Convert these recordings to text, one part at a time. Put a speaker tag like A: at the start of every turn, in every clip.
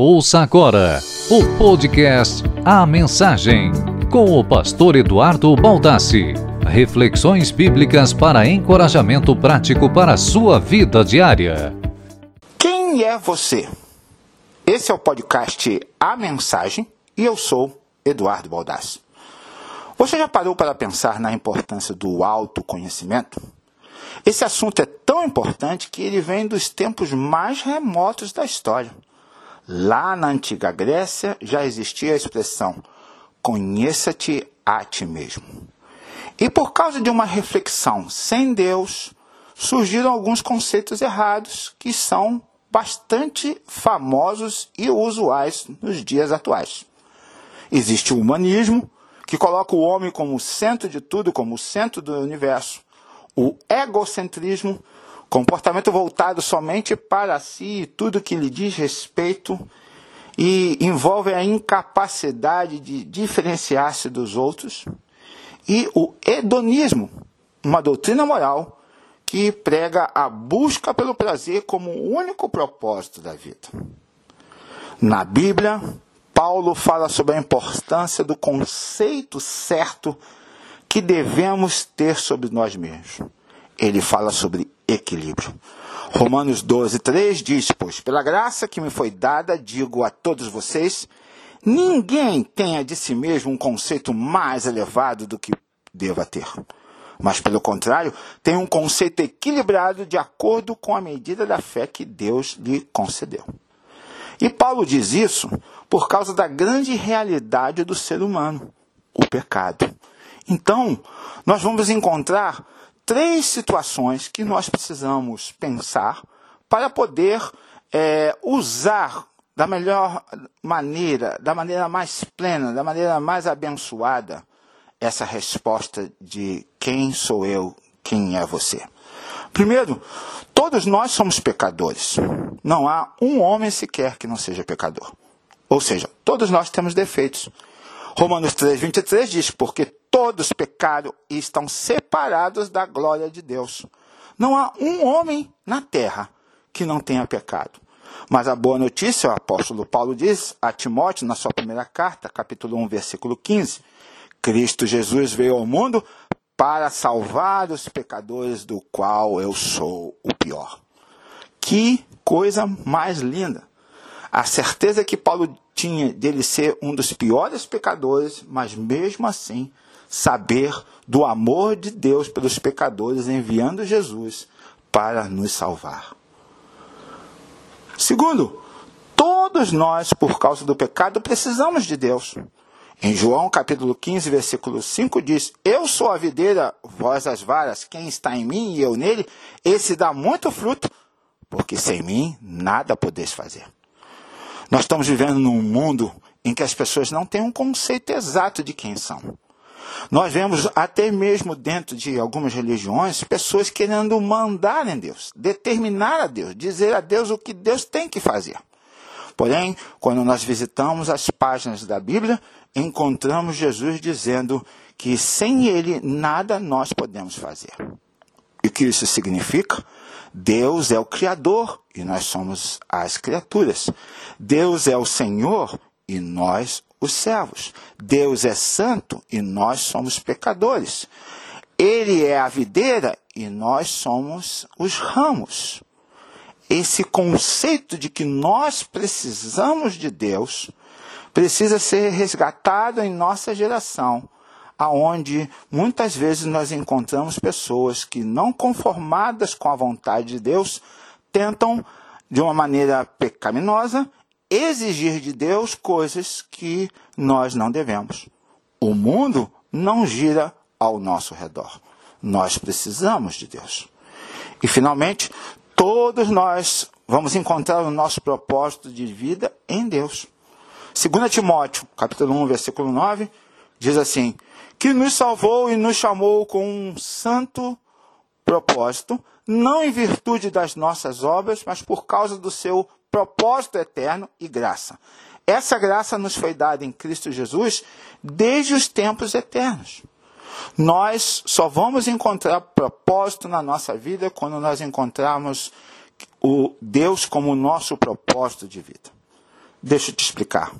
A: Ouça agora o podcast A Mensagem, com o pastor Eduardo Baldassi. Reflexões bíblicas para encorajamento prático para a sua vida diária.
B: Quem é você? Esse é o podcast A Mensagem e eu sou Eduardo Baldassi. Você já parou para pensar na importância do autoconhecimento? Esse assunto é tão importante que ele vem dos tempos mais remotos da história. Lá na antiga Grécia já existia a expressão conheça-te a ti mesmo. E por causa de uma reflexão sem Deus, surgiram alguns conceitos errados que são bastante famosos e usuais nos dias atuais. Existe o humanismo, que coloca o homem como centro de tudo, como centro do universo. O egocentrismo, comportamento voltado somente para si e tudo que lhe diz respeito e envolve a incapacidade de diferenciar-se dos outros, e o hedonismo, uma doutrina moral que prega a busca pelo prazer como o único propósito da vida. Na Bíblia, Paulo fala sobre a importância do conceito certo que devemos ter sobre nós mesmos. Ele fala sobre equilíbrio. Romanos 12, 3 diz: Pois pela graça que me foi dada, digo a todos vocês, ninguém tenha de si mesmo um conceito mais elevado do que deva ter. Mas, pelo contrário, tem um conceito equilibrado de acordo com a medida da fé que Deus lhe concedeu. E Paulo diz isso por causa da grande realidade do ser humano, o pecado. Então, nós vamos encontrar três situações que nós precisamos pensar para poder é, usar da melhor maneira, da maneira mais plena, da maneira mais abençoada, essa resposta de quem sou eu, quem é você. Primeiro, todos nós somos pecadores. Não há um homem sequer que não seja pecador. Ou seja, todos nós temos defeitos. Romanos 3, 23 diz: Porque todos pecaram e estão separados da glória de Deus. Não há um homem na terra que não tenha pecado. Mas a boa notícia, o apóstolo Paulo diz a Timóteo, na sua primeira carta, capítulo 1, versículo 15: Cristo Jesus veio ao mundo para salvar os pecadores, do qual eu sou o pior. Que coisa mais linda! A certeza que Paulo tinha dele ser um dos piores pecadores, mas mesmo assim saber do amor de Deus pelos pecadores, enviando Jesus para nos salvar. Segundo, todos nós, por causa do pecado, precisamos de Deus. Em João capítulo 15, versículo 5 diz: Eu sou a videira, vós as varas, quem está em mim e eu nele, esse dá muito fruto, porque sem mim nada podeis fazer. Nós estamos vivendo num mundo em que as pessoas não têm um conceito exato de quem são. Nós vemos até mesmo dentro de algumas religiões pessoas querendo mandar em Deus, determinar a Deus, dizer a Deus o que Deus tem que fazer. Porém, quando nós visitamos as páginas da Bíblia, encontramos Jesus dizendo que sem Ele nada nós podemos fazer. E o que isso significa? Deus é o Criador e nós somos as criaturas. Deus é o Senhor e nós os servos. Deus é santo e nós somos pecadores. Ele é a videira e nós somos os ramos. Esse conceito de que nós precisamos de Deus precisa ser resgatado em nossa geração, aonde muitas vezes nós encontramos pessoas que não conformadas com a vontade de Deus tentam de uma maneira pecaminosa exigir de Deus coisas que nós não devemos. O mundo não gira ao nosso redor. Nós precisamos de Deus. E finalmente, todos nós vamos encontrar o nosso propósito de vida em Deus. 2 Timóteo, capítulo 1, versículo 9, diz assim: que nos salvou e nos chamou com um santo propósito, não em virtude das nossas obras, mas por causa do seu propósito eterno e graça. Essa graça nos foi dada em Cristo Jesus desde os tempos eternos. Nós só vamos encontrar propósito na nossa vida quando nós encontrarmos o Deus como nosso propósito de vida. Deixa eu te explicar.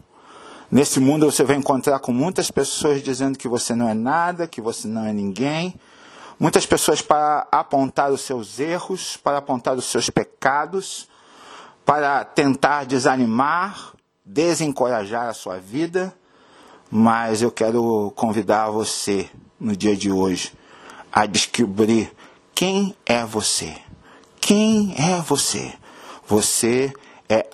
B: Nesse mundo você vai encontrar com muitas pessoas dizendo que você não é nada, que você não é ninguém. Muitas pessoas para apontar os seus erros, para apontar os seus pecados, para tentar desanimar, desencorajar a sua vida. Mas eu quero convidar você no dia de hoje a descobrir quem é você. Quem é você? Você é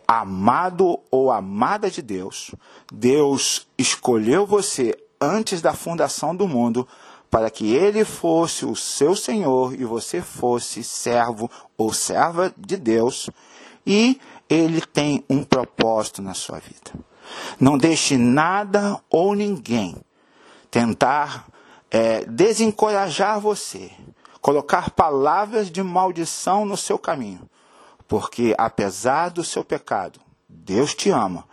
B: amado ou amada de Deus. Deus escolheu você antes da fundação do mundo para que ele fosse o seu Senhor e você fosse servo ou serva de Deus. E ele tem um propósito na sua vida. Não deixe nada ou ninguém tentar é, desencorajar você, colocar palavras de maldição no seu caminho. Porque apesar do seu pecado, Deus te ama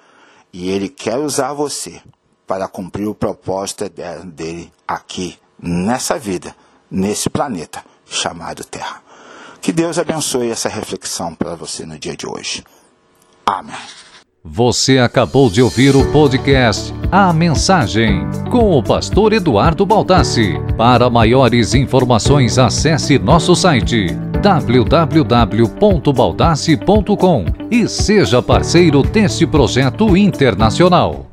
B: e Ele quer usar você para cumprir o propósito dele aqui, nessa vida, nesse planeta chamado Terra. Que Deus abençoe essa reflexão para você no dia de hoje. Amém.
A: Você acabou de ouvir o podcast A Mensagem com o pastor Eduardo Baltassi. Para maiores informações, acesse nosso site www.baldassi.com e seja parceiro deste projeto internacional.